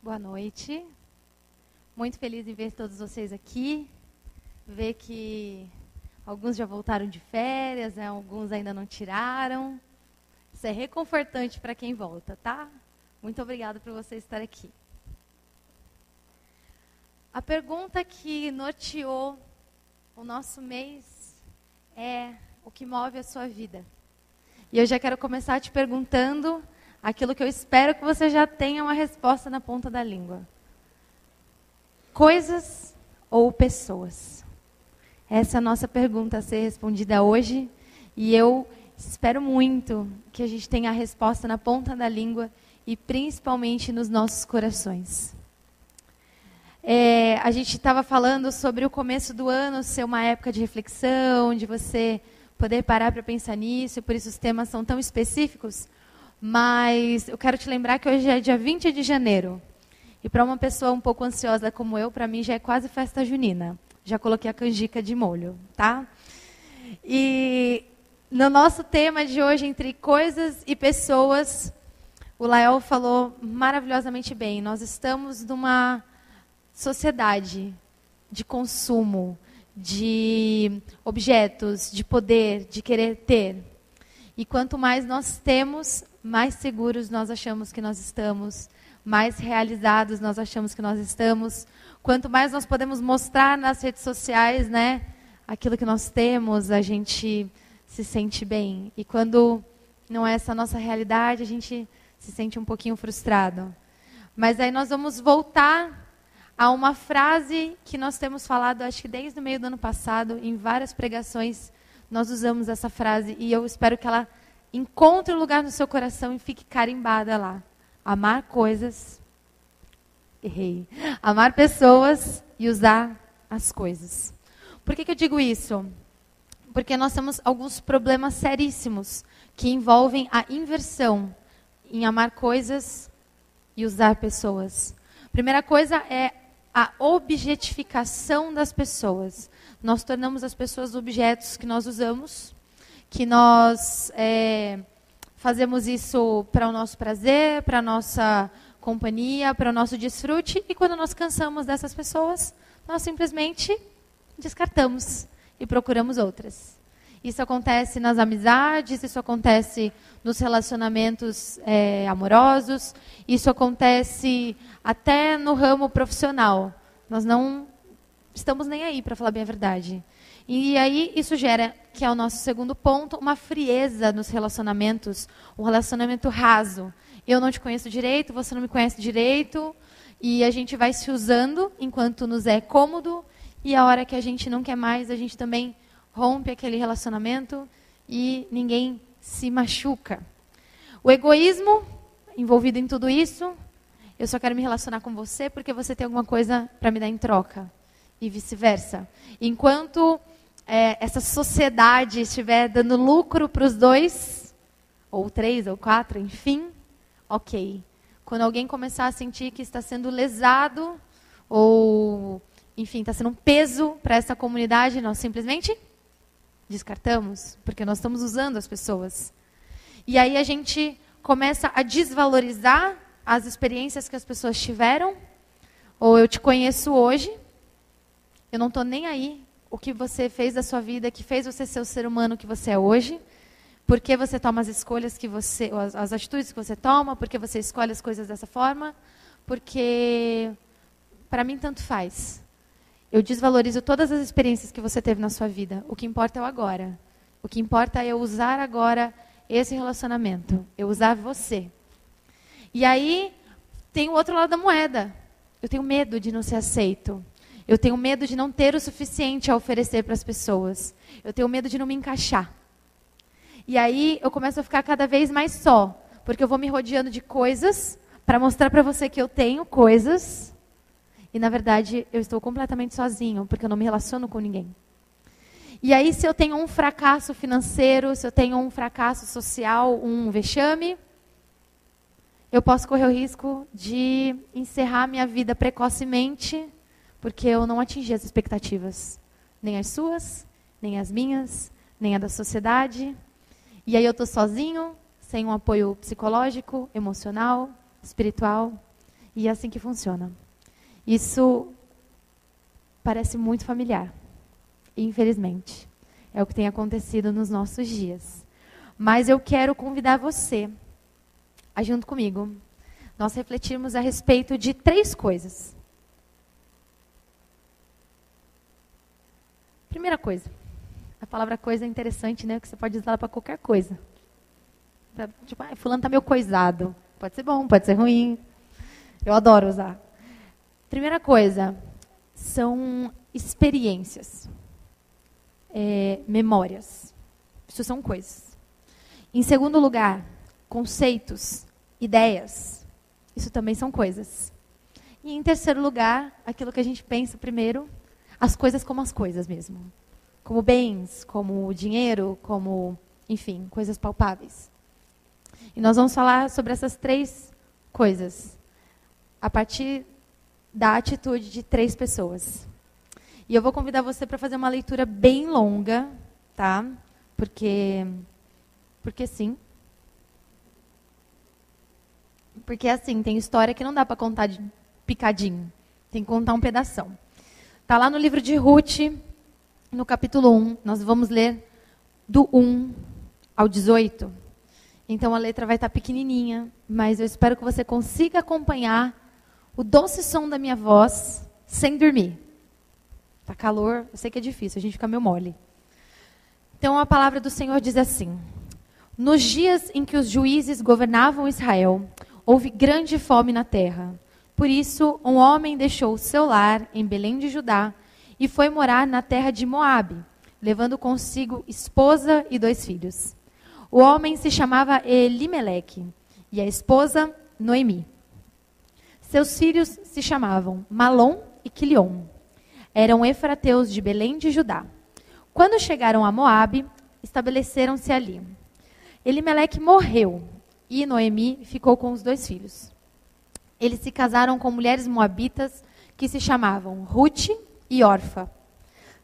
Boa noite. Muito feliz em ver todos vocês aqui. Ver que alguns já voltaram de férias, né? alguns ainda não tiraram. Isso é reconfortante para quem volta, tá? Muito obrigada por você estar aqui. A pergunta que norteou o nosso mês é o que move a sua vida. E eu já quero começar te perguntando aquilo que eu espero que você já tenha uma resposta na ponta da língua. Coisas ou pessoas? Essa é a nossa pergunta a ser respondida hoje. E eu espero muito que a gente tenha a resposta na ponta da língua e principalmente nos nossos corações. É, a gente estava falando sobre o começo do ano ser uma época de reflexão, de você poder parar para pensar nisso, e por isso os temas são tão específicos. Mas eu quero te lembrar que hoje é dia 20 de janeiro. E para uma pessoa um pouco ansiosa como eu, para mim já é quase festa junina. Já coloquei a canjica de molho, tá? E no nosso tema de hoje, entre coisas e pessoas, o Lael falou maravilhosamente bem. Nós estamos numa sociedade de consumo, de objetos, de poder, de querer ter. E quanto mais nós temos, mais seguros nós achamos que nós estamos, mais realizados nós achamos que nós estamos. Quanto mais nós podemos mostrar nas redes sociais, né, aquilo que nós temos, a gente se sente bem. E quando não é essa a nossa realidade, a gente se sente um pouquinho frustrado. Mas aí nós vamos voltar a uma frase que nós temos falado, acho que desde o meio do ano passado, em várias pregações, nós usamos essa frase e eu espero que ela encontre um lugar no seu coração e fique carimbada lá. Amar coisas, errei. Amar pessoas e usar as coisas. Por que, que eu digo isso? Porque nós temos alguns problemas seríssimos que envolvem a inversão em amar coisas e usar pessoas. Primeira coisa é a objetificação das pessoas. Nós tornamos as pessoas objetos que nós usamos, que nós é, fazemos isso para o nosso prazer, para a nossa companhia, para o nosso desfrute, e quando nós cansamos dessas pessoas, nós simplesmente descartamos e procuramos outras. Isso acontece nas amizades, isso acontece nos relacionamentos é, amorosos, isso acontece até no ramo profissional. Nós não estamos nem aí, para falar bem a verdade. E aí isso gera, que é o nosso segundo ponto, uma frieza nos relacionamentos, um relacionamento raso. Eu não te conheço direito, você não me conhece direito, e a gente vai se usando enquanto nos é cômodo, e a hora que a gente não quer mais, a gente também rompe aquele relacionamento e ninguém se machuca. O egoísmo envolvido em tudo isso, eu só quero me relacionar com você porque você tem alguma coisa para me dar em troca. E vice-versa. Enquanto é, essa sociedade estiver dando lucro para os dois, ou três, ou quatro, enfim, ok. Quando alguém começar a sentir que está sendo lesado, ou, enfim, está sendo um peso para essa comunidade, nós simplesmente descartamos, porque nós estamos usando as pessoas. E aí a gente começa a desvalorizar as experiências que as pessoas tiveram, ou eu te conheço hoje, eu não estou nem aí o que você fez da sua vida, que fez você ser o ser humano que você é hoje, porque você toma as escolhas que você, as, as atitudes que você toma, porque você escolhe as coisas dessa forma, porque para mim tanto faz. Eu desvalorizo todas as experiências que você teve na sua vida. O que importa é o agora. O que importa é eu usar agora esse relacionamento. Eu usar você. E aí tem o outro lado da moeda. Eu tenho medo de não ser aceito. Eu tenho medo de não ter o suficiente a oferecer para as pessoas. Eu tenho medo de não me encaixar. E aí eu começo a ficar cada vez mais só, porque eu vou me rodeando de coisas para mostrar para você que eu tenho coisas e na verdade eu estou completamente sozinho, porque eu não me relaciono com ninguém. E aí, se eu tenho um fracasso financeiro, se eu tenho um fracasso social, um vexame, eu posso correr o risco de encerrar minha vida precocemente, porque eu não atingi as expectativas, nem as suas, nem as minhas, nem a da sociedade. E aí eu estou sozinho, sem um apoio psicológico, emocional, espiritual. E é assim que funciona. Isso parece muito familiar, infelizmente. É o que tem acontecido nos nossos dias. Mas eu quero convidar você a, junto comigo, nós refletirmos a respeito de três coisas. Primeira coisa. A palavra coisa é interessante, né? Que você pode usar para qualquer coisa. Tipo, ah, fulano tá meio coisado. Pode ser bom, pode ser ruim. Eu adoro usar. Primeira coisa, são experiências, é, memórias. Isso são coisas. Em segundo lugar, conceitos, ideias. Isso também são coisas. E em terceiro lugar, aquilo que a gente pensa primeiro, as coisas como as coisas mesmo. Como bens, como dinheiro, como, enfim, coisas palpáveis. E nós vamos falar sobre essas três coisas a partir da atitude de três pessoas. E eu vou convidar você para fazer uma leitura bem longa, tá? Porque porque sim. Porque assim, tem história que não dá para contar de picadinho. Tem que contar um pedação. Tá lá no livro de Ruth, no capítulo 1, nós vamos ler do 1 ao 18. Então a letra vai estar pequenininha, mas eu espero que você consiga acompanhar o doce som da minha voz sem dormir. Tá calor, eu sei que é difícil, a gente fica meio mole. Então a palavra do Senhor diz assim: Nos dias em que os juízes governavam Israel, houve grande fome na terra. Por isso, um homem deixou o seu lar em Belém de Judá e foi morar na terra de Moabe, levando consigo esposa e dois filhos. O homem se chamava Elimeleque e a esposa Noemi. Seus filhos se chamavam Malom e Quilion. Eram efrateus de Belém de Judá. Quando chegaram a Moabe, estabeleceram-se ali. Elimeleque morreu e Noemi ficou com os dois filhos. Eles se casaram com mulheres moabitas que se chamavam Ruth e Orfa.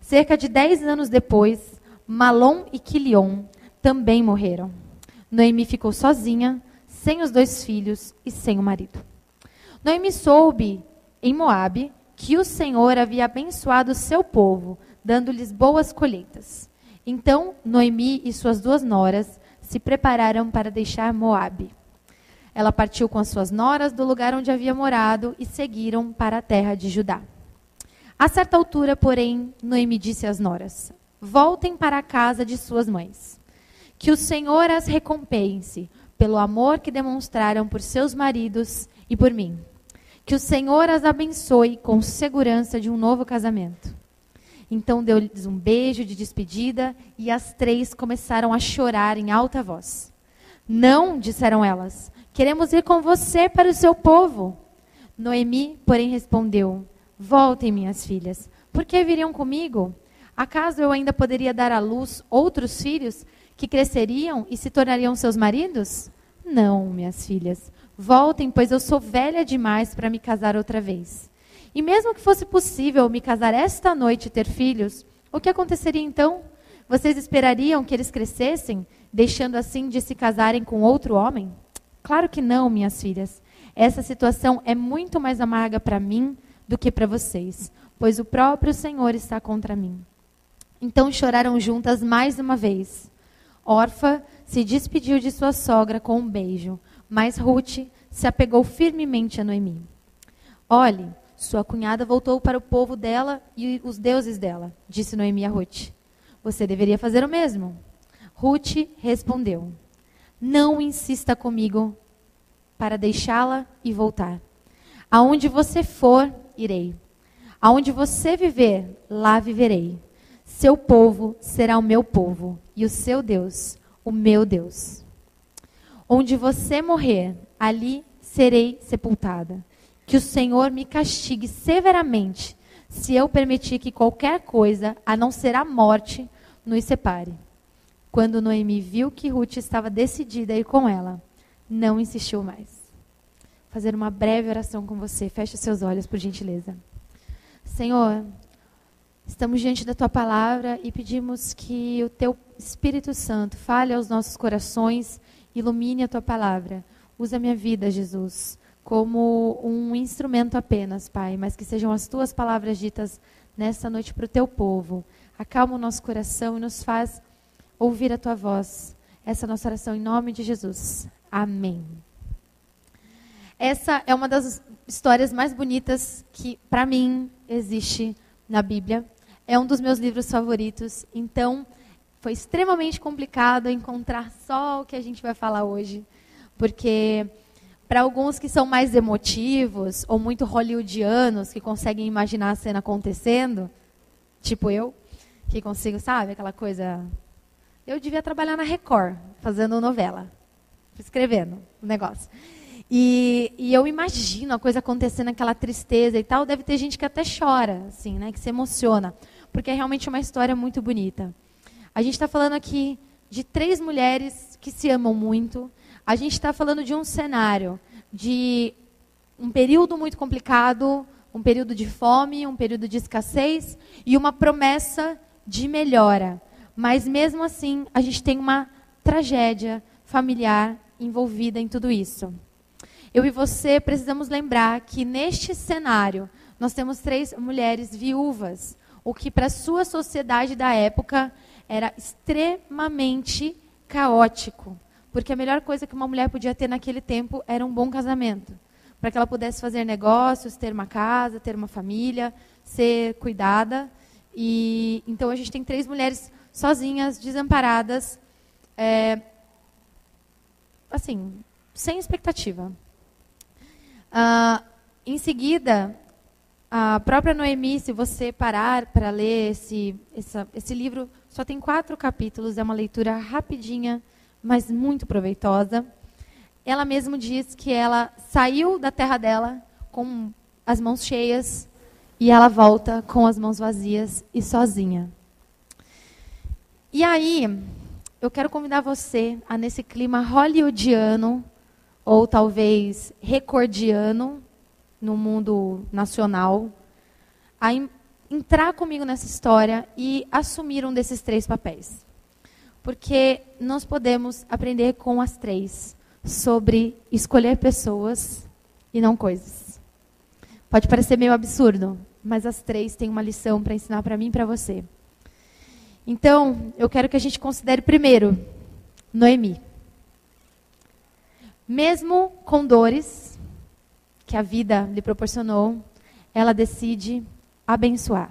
Cerca de dez anos depois, Malom e Quilion também morreram. Noemi ficou sozinha, sem os dois filhos e sem o marido. Noemi soube em Moabe que o Senhor havia abençoado seu povo, dando-lhes boas colheitas. Então Noemi e suas duas noras se prepararam para deixar Moabe. Ela partiu com as suas noras do lugar onde havia morado e seguiram para a terra de Judá. A certa altura, porém, Noemi disse às noras: Voltem para a casa de suas mães. Que o Senhor as recompense pelo amor que demonstraram por seus maridos e por mim. Que o Senhor as abençoe com segurança de um novo casamento. Então deu-lhes um beijo de despedida e as três começaram a chorar em alta voz. Não, disseram elas, queremos ir com você para o seu povo. Noemi, porém, respondeu: Voltem, minhas filhas, por que viriam comigo? Acaso eu ainda poderia dar à luz outros filhos que cresceriam e se tornariam seus maridos? Não, minhas filhas, Voltem, pois eu sou velha demais para me casar outra vez. E mesmo que fosse possível me casar esta noite e ter filhos, o que aconteceria então? Vocês esperariam que eles crescessem, deixando assim de se casarem com outro homem? Claro que não, minhas filhas. Essa situação é muito mais amarga para mim do que para vocês, pois o próprio Senhor está contra mim. Então choraram juntas mais uma vez. Orfa se despediu de sua sogra com um beijo. Mas Ruth se apegou firmemente a Noemi. Olhe, sua cunhada voltou para o povo dela e os deuses dela, disse Noemi a Ruth. Você deveria fazer o mesmo. Ruth respondeu: Não insista comigo para deixá-la e voltar. Aonde você for, irei. Aonde você viver, lá viverei. Seu povo será o meu povo, e o seu Deus, o meu Deus. Onde você morrer, ali serei sepultada. Que o Senhor me castigue severamente, se eu permitir que qualquer coisa, a não ser a morte, nos separe. Quando Noemi viu que Ruth estava decidida a ir com ela, não insistiu mais. Vou fazer uma breve oração com você. Feche seus olhos, por gentileza. Senhor, estamos diante da tua palavra e pedimos que o teu Espírito Santo fale aos nossos corações Ilumine a tua palavra. Usa minha vida, Jesus. como um instrumento apenas, Pai, mas que sejam as tuas palavras ditas nessa noite para o teu povo. Acalma o nosso coração e nos faz ouvir a tua voz. Essa é a nossa oração em nome de Jesus. Amém. Essa é uma das histórias mais bonitas que, para mim, existe na Bíblia. É um dos meus livros favoritos. Então, foi extremamente complicado encontrar só o que a gente vai falar hoje, porque para alguns que são mais emotivos ou muito hollywoodianos, que conseguem imaginar a cena acontecendo, tipo eu, que consigo, sabe, aquela coisa. Eu devia trabalhar na Record, fazendo novela, escrevendo o negócio. E, e, eu imagino a coisa acontecendo, aquela tristeza e tal. Deve ter gente que até chora, assim, né, que se emociona, porque é realmente uma história muito bonita. A gente está falando aqui de três mulheres que se amam muito, a gente está falando de um cenário de um período muito complicado, um período de fome, um período de escassez e uma promessa de melhora. Mas mesmo assim, a gente tem uma tragédia familiar envolvida em tudo isso. Eu e você precisamos lembrar que neste cenário nós temos três mulheres viúvas, o que para a sua sociedade da época era extremamente caótico. Porque a melhor coisa que uma mulher podia ter naquele tempo era um bom casamento. Para que ela pudesse fazer negócios, ter uma casa, ter uma família, ser cuidada. E então a gente tem três mulheres sozinhas, desamparadas, é, assim, sem expectativa. Ah, em seguida, a própria Noemi, se você parar para ler esse, essa, esse livro, só tem quatro capítulos, é uma leitura rapidinha mas muito proveitosa. Ela mesma diz que ela saiu da terra dela com as mãos cheias e ela volta com as mãos vazias e sozinha. E aí, eu quero convidar você a nesse clima hollywoodiano ou talvez recordiano no mundo nacional, a entrar comigo nessa história e assumir um desses três papéis porque nós podemos aprender com as três sobre escolher pessoas e não coisas. Pode parecer meio absurdo, mas as três têm uma lição para ensinar para mim e para você. Então, eu quero que a gente considere primeiro Noemi. Mesmo com dores que a vida lhe proporcionou, ela decide abençoar.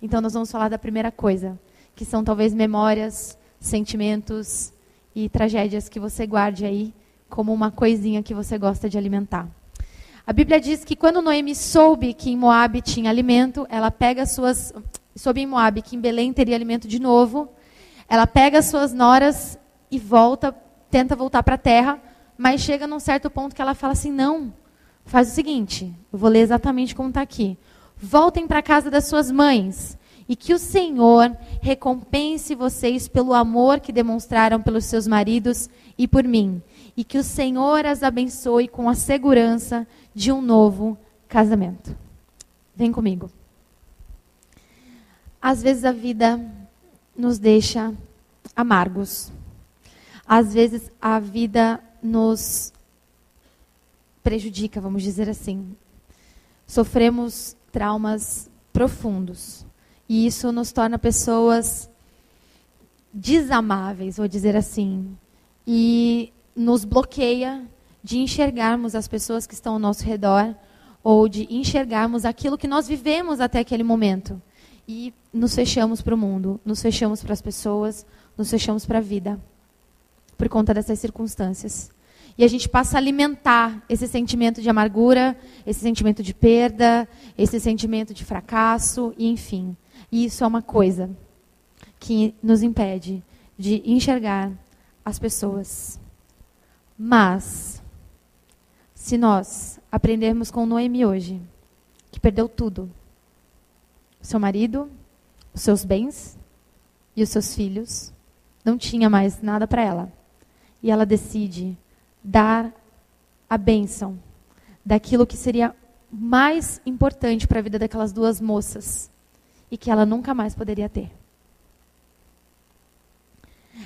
Então, nós vamos falar da primeira coisa que são talvez memórias, sentimentos e tragédias que você guarde aí como uma coisinha que você gosta de alimentar. A Bíblia diz que quando Noemi soube que em Moabe tinha alimento, ela pega suas soube em Moabe que em Belém teria alimento de novo, ela pega suas noras e volta, tenta voltar para a terra, mas chega num certo ponto que ela fala assim: "Não, faz o seguinte, eu vou ler exatamente como está aqui. Voltem para a casa das suas mães e que o Senhor recompense vocês pelo amor que demonstraram pelos seus maridos e por mim. E que o Senhor as abençoe com a segurança de um novo casamento. Vem comigo. Às vezes a vida nos deixa amargos. Às vezes a vida nos prejudica, vamos dizer assim. Sofremos traumas profundos. E isso nos torna pessoas desamáveis, vou dizer assim. E nos bloqueia de enxergarmos as pessoas que estão ao nosso redor ou de enxergarmos aquilo que nós vivemos até aquele momento. E nos fechamos para o mundo, nos fechamos para as pessoas, nos fechamos para a vida por conta dessas circunstâncias. E a gente passa a alimentar esse sentimento de amargura, esse sentimento de perda, esse sentimento de fracasso, e enfim. E isso é uma coisa que nos impede de enxergar as pessoas. Mas, se nós aprendermos com Noemi hoje, que perdeu tudo, o seu marido, os seus bens e os seus filhos, não tinha mais nada para ela. E ela decide dar a bênção daquilo que seria mais importante para a vida daquelas duas moças, e que ela nunca mais poderia ter.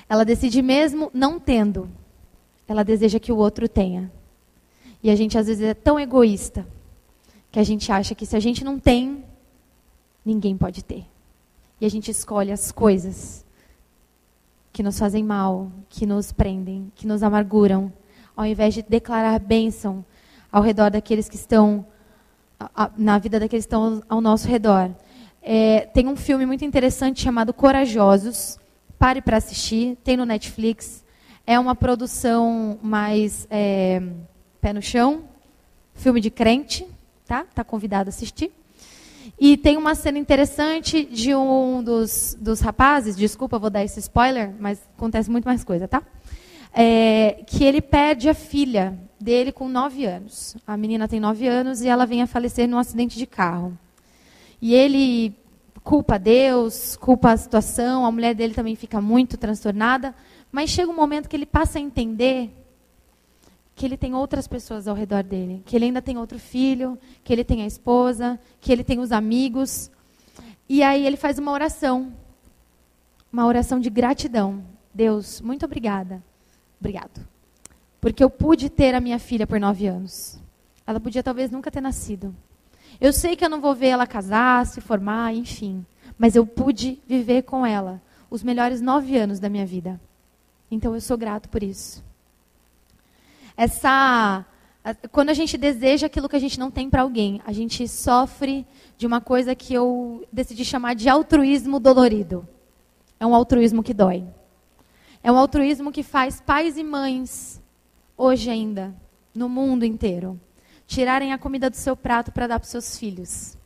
Ela decide mesmo não tendo, ela deseja que o outro tenha. E a gente às vezes é tão egoísta que a gente acha que se a gente não tem, ninguém pode ter. E a gente escolhe as coisas que nos fazem mal, que nos prendem, que nos amarguram, ao invés de declarar bênção ao redor daqueles que estão na vida daqueles que estão ao nosso redor. É, tem um filme muito interessante chamado Corajosos. Pare para assistir. Tem no Netflix. É uma produção mais é, pé no chão, filme de crente, tá? Tá convidado a assistir. E tem uma cena interessante de um dos, dos rapazes, desculpa, vou dar esse spoiler, mas acontece muito mais coisa, tá? É, que ele perde a filha dele com nove anos. A menina tem nove anos e ela vem a falecer num acidente de carro. E ele culpa Deus, culpa a situação, a mulher dele também fica muito transtornada, mas chega um momento que ele passa a entender que ele tem outras pessoas ao redor dele, que ele ainda tem outro filho, que ele tem a esposa, que ele tem os amigos. E aí ele faz uma oração, uma oração de gratidão. Deus, muito obrigada. Obrigado. Porque eu pude ter a minha filha por nove anos. Ela podia talvez nunca ter nascido. Eu sei que eu não vou ver ela casar, se formar, enfim. Mas eu pude viver com ela os melhores nove anos da minha vida. Então eu sou grato por isso. Essa, quando a gente deseja aquilo que a gente não tem para alguém, a gente sofre de uma coisa que eu decidi chamar de altruísmo dolorido. É um altruísmo que dói. É um altruísmo que faz pais e mães, hoje ainda, no mundo inteiro, tirarem a comida do seu prato para dar para seus filhos.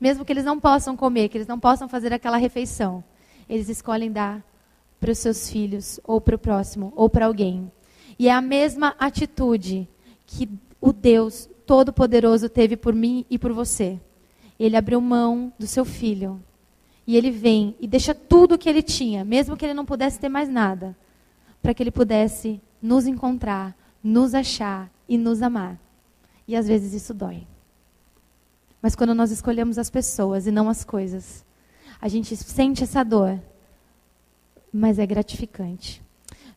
Mesmo que eles não possam comer, que eles não possam fazer aquela refeição, eles escolhem dar para os seus filhos, ou para o próximo, ou para alguém. E é a mesma atitude que o Deus Todo-Poderoso teve por mim e por você. Ele abriu mão do seu filho. E ele vem e deixa tudo o que ele tinha, mesmo que ele não pudesse ter mais nada, para que ele pudesse nos encontrar, nos achar e nos amar. E às vezes isso dói. Mas quando nós escolhemos as pessoas e não as coisas, a gente sente essa dor, mas é gratificante.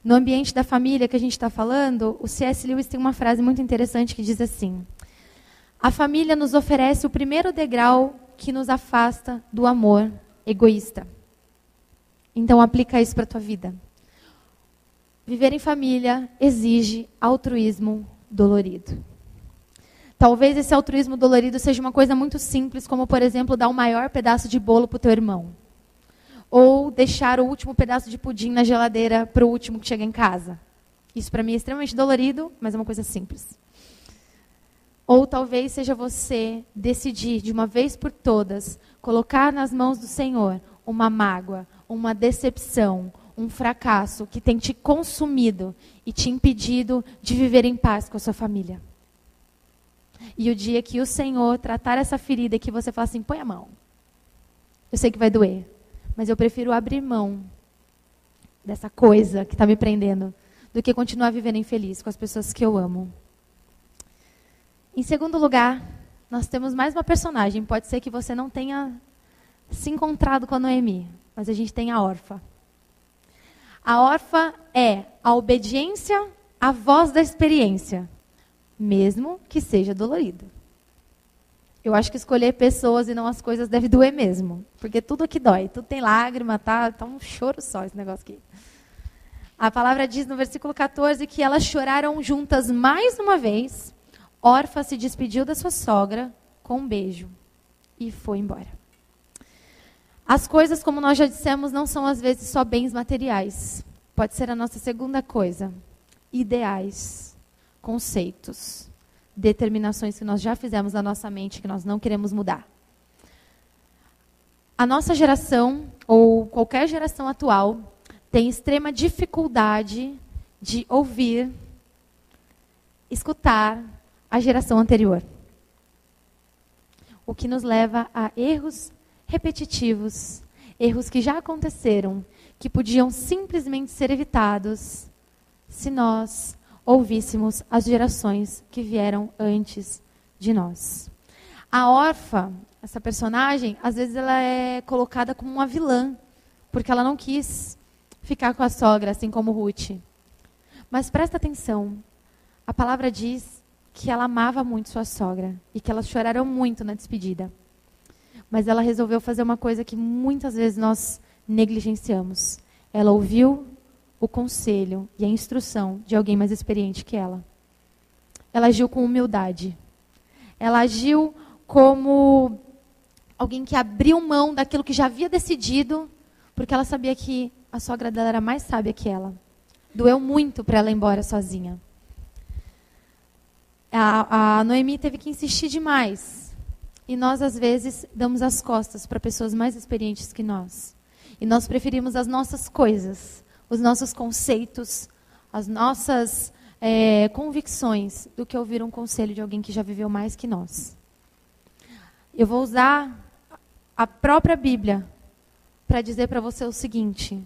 No ambiente da família que a gente está falando, o C.S. Lewis tem uma frase muito interessante que diz assim: A família nos oferece o primeiro degrau que nos afasta do amor egoísta. Então aplica isso para a tua vida. Viver em família exige altruísmo dolorido. Talvez esse altruísmo dolorido seja uma coisa muito simples, como, por exemplo, dar o maior pedaço de bolo para o teu irmão. Ou deixar o último pedaço de pudim na geladeira para o último que chega em casa. Isso para mim é extremamente dolorido, mas é uma coisa simples. Ou talvez seja você decidir, de uma vez por todas, colocar nas mãos do Senhor uma mágoa, uma decepção, um fracasso que tem te consumido e te impedido de viver em paz com a sua família. E o dia que o Senhor tratar essa ferida que você fala assim, põe a mão. Eu sei que vai doer, mas eu prefiro abrir mão dessa coisa que está me prendendo do que continuar vivendo infeliz com as pessoas que eu amo. Em segundo lugar, nós temos mais uma personagem. Pode ser que você não tenha se encontrado com a Noemi, mas a gente tem a órfã. A órfã é a obediência à voz da experiência mesmo que seja dolorido. Eu acho que escolher pessoas e não as coisas deve doer mesmo, porque tudo aqui dói, tudo tem lágrima, tá, tá um choro só esse negócio aqui. A palavra diz no versículo 14 que elas choraram juntas mais uma vez. Orfa se despediu da sua sogra com um beijo e foi embora. As coisas, como nós já dissemos, não são às vezes só bens materiais. Pode ser a nossa segunda coisa, ideais conceitos, determinações que nós já fizemos na nossa mente que nós não queremos mudar. A nossa geração, ou qualquer geração atual, tem extrema dificuldade de ouvir, escutar a geração anterior. O que nos leva a erros repetitivos, erros que já aconteceram, que podiam simplesmente ser evitados se nós ouvíssemos as gerações que vieram antes de nós. A órfã, essa personagem, às vezes ela é colocada como uma vilã, porque ela não quis ficar com a sogra, assim como Ruth. Mas presta atenção, a palavra diz que ela amava muito sua sogra e que elas choraram muito na despedida. Mas ela resolveu fazer uma coisa que muitas vezes nós negligenciamos. Ela ouviu o conselho e a instrução de alguém mais experiente que ela. Ela agiu com humildade. Ela agiu como alguém que abriu mão daquilo que já havia decidido, porque ela sabia que a sogra dela era mais sábia que ela. Doeu muito para ela ir embora sozinha. A, a Noemi teve que insistir demais. E nós, às vezes, damos as costas para pessoas mais experientes que nós. E nós preferimos as nossas coisas, os nossos conceitos, as nossas é, convicções, do que ouvir um conselho de alguém que já viveu mais que nós. Eu vou usar a própria Bíblia para dizer para você o seguinte: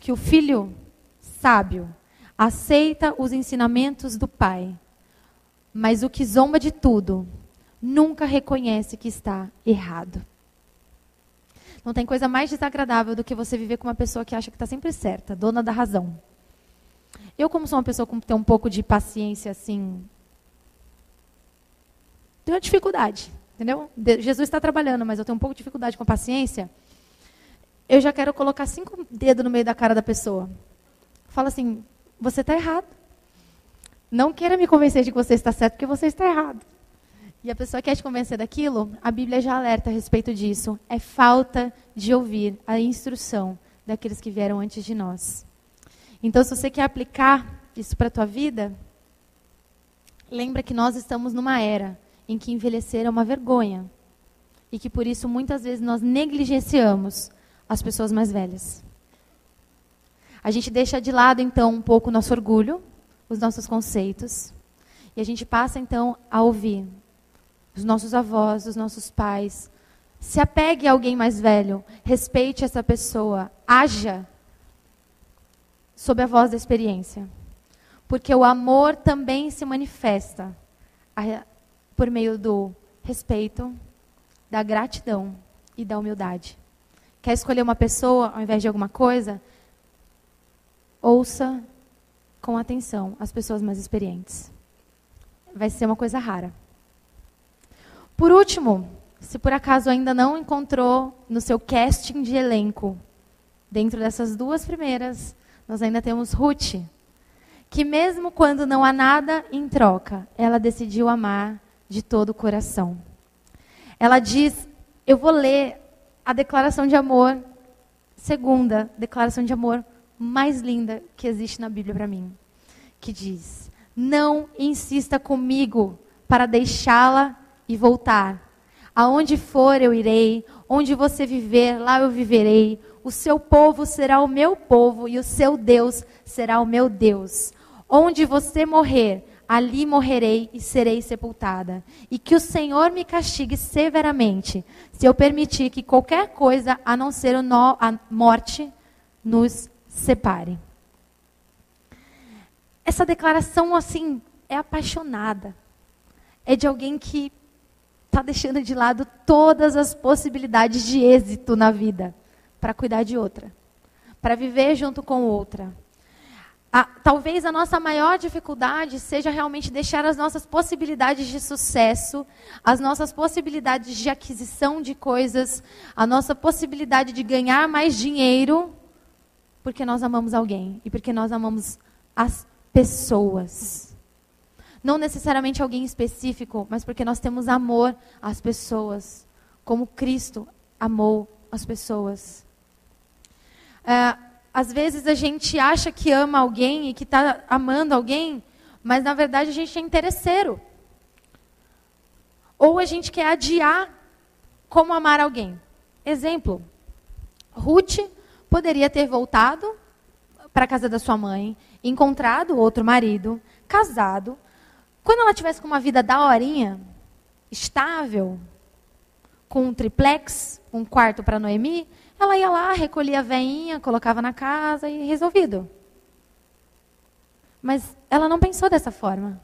que o filho sábio aceita os ensinamentos do pai, mas o que zomba de tudo nunca reconhece que está errado. Não tem coisa mais desagradável do que você viver com uma pessoa que acha que está sempre certa, dona da razão. Eu, como sou uma pessoa que tem um pouco de paciência, assim, tenho uma dificuldade. Entendeu? Jesus está trabalhando, mas eu tenho um pouco de dificuldade com a paciência. Eu já quero colocar cinco dedos no meio da cara da pessoa. Fala assim: você está errado. Não queira me convencer de que você está certo, porque você está errado. E a pessoa quer te convencer daquilo, a Bíblia já alerta a respeito disso. É falta de ouvir a instrução daqueles que vieram antes de nós. Então, se você quer aplicar isso para a tua vida, lembra que nós estamos numa era em que envelhecer é uma vergonha. E que por isso muitas vezes nós negligenciamos as pessoas mais velhas. A gente deixa de lado então um pouco o nosso orgulho, os nossos conceitos, e a gente passa então a ouvir os nossos avós, os nossos pais. Se apegue a alguém mais velho, respeite essa pessoa, haja sob a voz da experiência. Porque o amor também se manifesta por meio do respeito, da gratidão e da humildade. Quer escolher uma pessoa ao invés de alguma coisa? Ouça com atenção as pessoas mais experientes. Vai ser uma coisa rara. Por último, se por acaso ainda não encontrou no seu casting de elenco, dentro dessas duas primeiras, nós ainda temos Ruth, que mesmo quando não há nada em troca, ela decidiu amar de todo o coração. Ela diz: Eu vou ler a declaração de amor, segunda declaração de amor mais linda que existe na Bíblia para mim, que diz: Não insista comigo para deixá-la e voltar. Aonde for eu irei, onde você viver, lá eu viverei. O seu povo será o meu povo e o seu Deus será o meu Deus. Onde você morrer, ali morrerei e serei sepultada. E que o Senhor me castigue severamente, se eu permitir que qualquer coisa, a não ser a morte, nos separe. Essa declaração, assim, é apaixonada. É de alguém que está deixando de lado todas as possibilidades de êxito na vida para cuidar de outra, para viver junto com outra, a, talvez a nossa maior dificuldade seja realmente deixar as nossas possibilidades de sucesso, as nossas possibilidades de aquisição de coisas, a nossa possibilidade de ganhar mais dinheiro, porque nós amamos alguém e porque nós amamos as pessoas. Não necessariamente alguém específico, mas porque nós temos amor às pessoas, como Cristo amou as pessoas. É, às vezes a gente acha que ama alguém e que está amando alguém, mas na verdade a gente é interesseiro. Ou a gente quer adiar como amar alguém. Exemplo: Ruth poderia ter voltado para a casa da sua mãe, encontrado outro marido, casado. Quando ela tivesse com uma vida daorinha, estável, com um triplex, um quarto para Noemi, ela ia lá, recolhia a veinha, colocava na casa e resolvido. Mas ela não pensou dessa forma.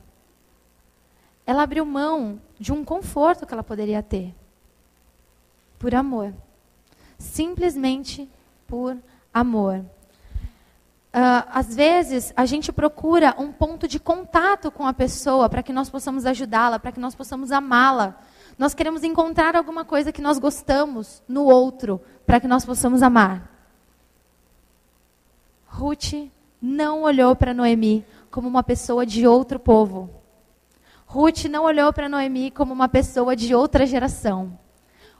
Ela abriu mão de um conforto que ela poderia ter. Por amor. Simplesmente por amor. Uh, às vezes, a gente procura um ponto de contato com a pessoa para que nós possamos ajudá-la, para que nós possamos amá-la. Nós queremos encontrar alguma coisa que nós gostamos no outro, para que nós possamos amar. Ruth não olhou para Noemi como uma pessoa de outro povo. Ruth não olhou para Noemi como uma pessoa de outra geração.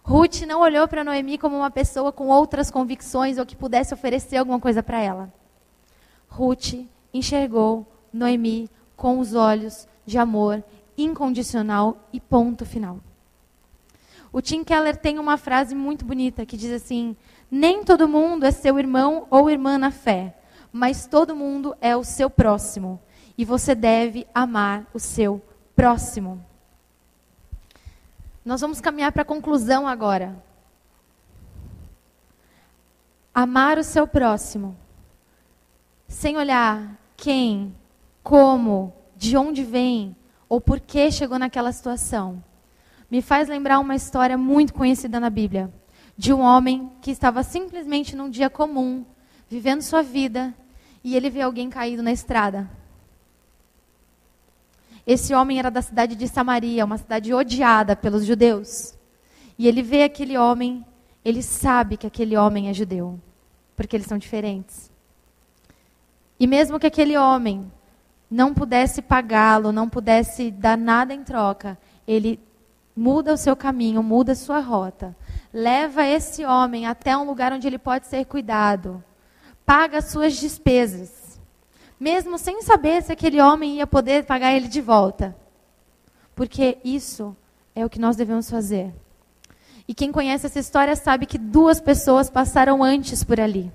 Ruth não olhou para Noemi como uma pessoa com outras convicções ou que pudesse oferecer alguma coisa para ela. Ruth enxergou Noemi com os olhos de amor incondicional e ponto final. O Tim Keller tem uma frase muito bonita que diz assim: Nem todo mundo é seu irmão ou irmã na fé, mas todo mundo é o seu próximo. E você deve amar o seu próximo. Nós vamos caminhar para a conclusão agora. Amar o seu próximo, sem olhar quem, como, de onde vem ou por que chegou naquela situação, me faz lembrar uma história muito conhecida na Bíblia, de um homem que estava simplesmente num dia comum, vivendo sua vida, e ele vê alguém caído na estrada. Esse homem era da cidade de Samaria, uma cidade odiada pelos judeus. E ele vê aquele homem, ele sabe que aquele homem é judeu, porque eles são diferentes. E mesmo que aquele homem não pudesse pagá-lo, não pudesse dar nada em troca, ele muda o seu caminho, muda a sua rota, leva esse homem até um lugar onde ele pode ser cuidado, paga as suas despesas mesmo sem saber se aquele homem ia poder pagar ele de volta. Porque isso é o que nós devemos fazer. E quem conhece essa história sabe que duas pessoas passaram antes por ali.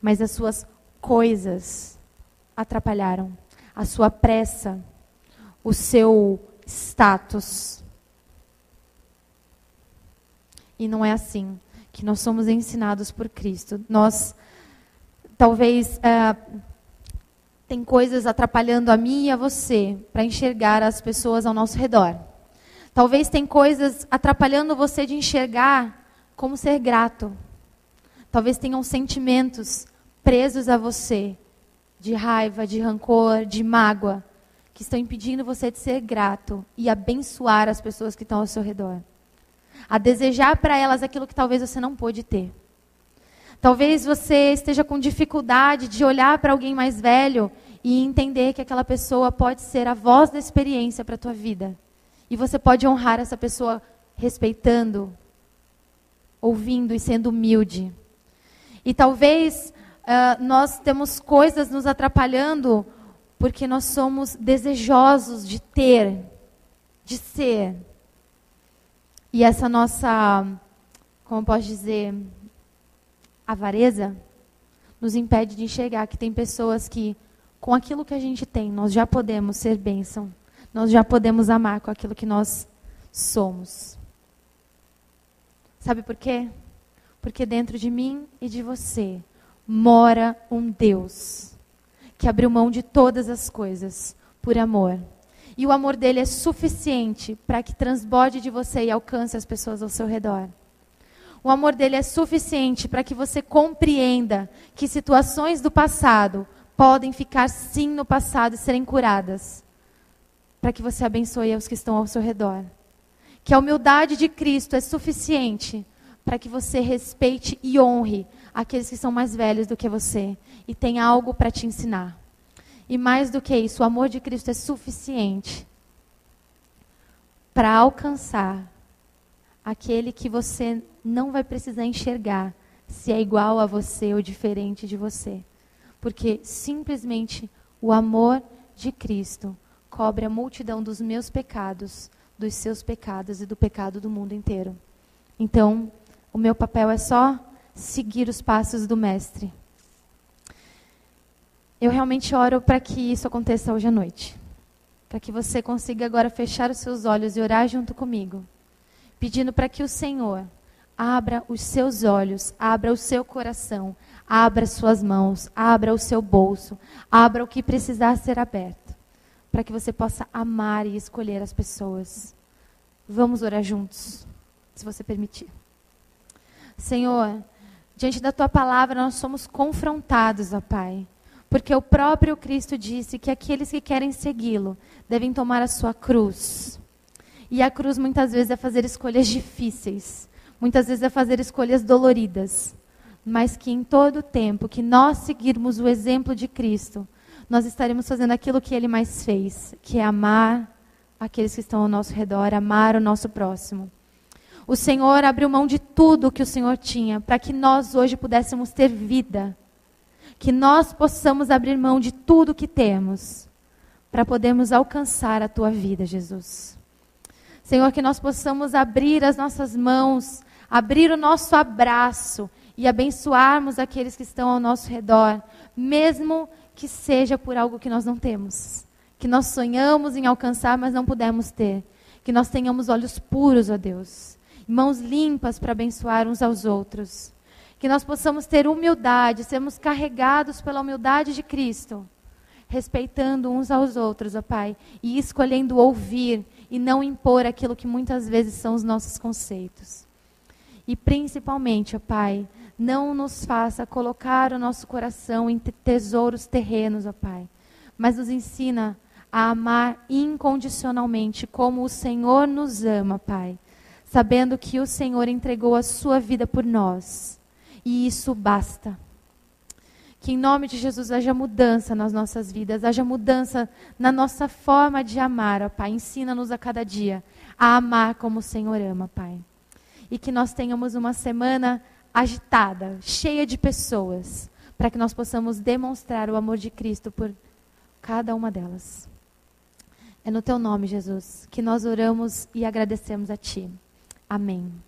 Mas as suas coisas atrapalharam. A sua pressa, o seu status. E não é assim que nós somos ensinados por Cristo. Nós, talvez, uh, tem coisas atrapalhando a mim e a você para enxergar as pessoas ao nosso redor. Talvez tem coisas atrapalhando você de enxergar como ser grato. Talvez tenham sentimentos presos a você de raiva, de rancor, de mágoa, que estão impedindo você de ser grato e abençoar as pessoas que estão ao seu redor. A desejar para elas aquilo que talvez você não pôde ter. Talvez você esteja com dificuldade de olhar para alguém mais velho e entender que aquela pessoa pode ser a voz da experiência para a tua vida. E você pode honrar essa pessoa respeitando, ouvindo e sendo humilde. E talvez uh, nós temos coisas nos atrapalhando porque nós somos desejosos de ter, de ser. E essa nossa, como posso dizer, avareza nos impede de enxergar que tem pessoas que, com aquilo que a gente tem, nós já podemos ser bênção. Nós já podemos amar com aquilo que nós somos. Sabe por quê? Porque dentro de mim e de você mora um Deus que abriu mão de todas as coisas por amor. E o amor dele é suficiente para que transborde de você e alcance as pessoas ao seu redor. O amor dele é suficiente para que você compreenda que situações do passado podem ficar sim no passado e serem curadas. Para que você abençoe os que estão ao seu redor. Que a humildade de Cristo é suficiente para que você respeite e honre aqueles que são mais velhos do que você e tenha algo para te ensinar. E mais do que isso, o amor de Cristo é suficiente para alcançar aquele que você não vai precisar enxergar se é igual a você ou diferente de você. Porque simplesmente o amor de Cristo cobre a multidão dos meus pecados, dos seus pecados e do pecado do mundo inteiro. Então, o meu papel é só seguir os passos do Mestre. Eu realmente oro para que isso aconteça hoje à noite. Para que você consiga agora fechar os seus olhos e orar junto comigo. Pedindo para que o Senhor Abra os seus olhos, abra o seu coração, abra suas mãos, abra o seu bolso, abra o que precisar ser aberto, para que você possa amar e escolher as pessoas. Vamos orar juntos, se você permitir. Senhor, Diante da tua palavra, nós somos confrontados, ó Pai. Porque o próprio Cristo disse que aqueles que querem segui-lo devem tomar a sua cruz. E a cruz muitas vezes é fazer escolhas difíceis, muitas vezes é fazer escolhas doloridas, mas que em todo tempo que nós seguirmos o exemplo de Cristo, nós estaremos fazendo aquilo que ele mais fez, que é amar aqueles que estão ao nosso redor, amar o nosso próximo. O Senhor abriu mão de tudo que o Senhor tinha para que nós hoje pudéssemos ter vida. Que nós possamos abrir mão de tudo que temos para podermos alcançar a tua vida, Jesus. Senhor, que nós possamos abrir as nossas mãos, abrir o nosso abraço e abençoarmos aqueles que estão ao nosso redor, mesmo que seja por algo que nós não temos, que nós sonhamos em alcançar, mas não pudemos ter. Que nós tenhamos olhos puros, ó Deus, mãos limpas para abençoar uns aos outros. Que nós possamos ter humildade, sermos carregados pela humildade de Cristo, respeitando uns aos outros, ó Pai, e escolhendo ouvir e não impor aquilo que muitas vezes são os nossos conceitos. E principalmente, ó Pai, não nos faça colocar o nosso coração em tesouros terrenos, ó Pai, mas nos ensina a amar incondicionalmente como o Senhor nos ama, Pai, sabendo que o Senhor entregou a sua vida por nós. E isso basta. Que em nome de Jesus haja mudança nas nossas vidas, haja mudança na nossa forma de amar, ó Pai. Ensina-nos a cada dia a amar como o Senhor ama, Pai. E que nós tenhamos uma semana agitada, cheia de pessoas, para que nós possamos demonstrar o amor de Cristo por cada uma delas. É no teu nome, Jesus, que nós oramos e agradecemos a Ti. Amém.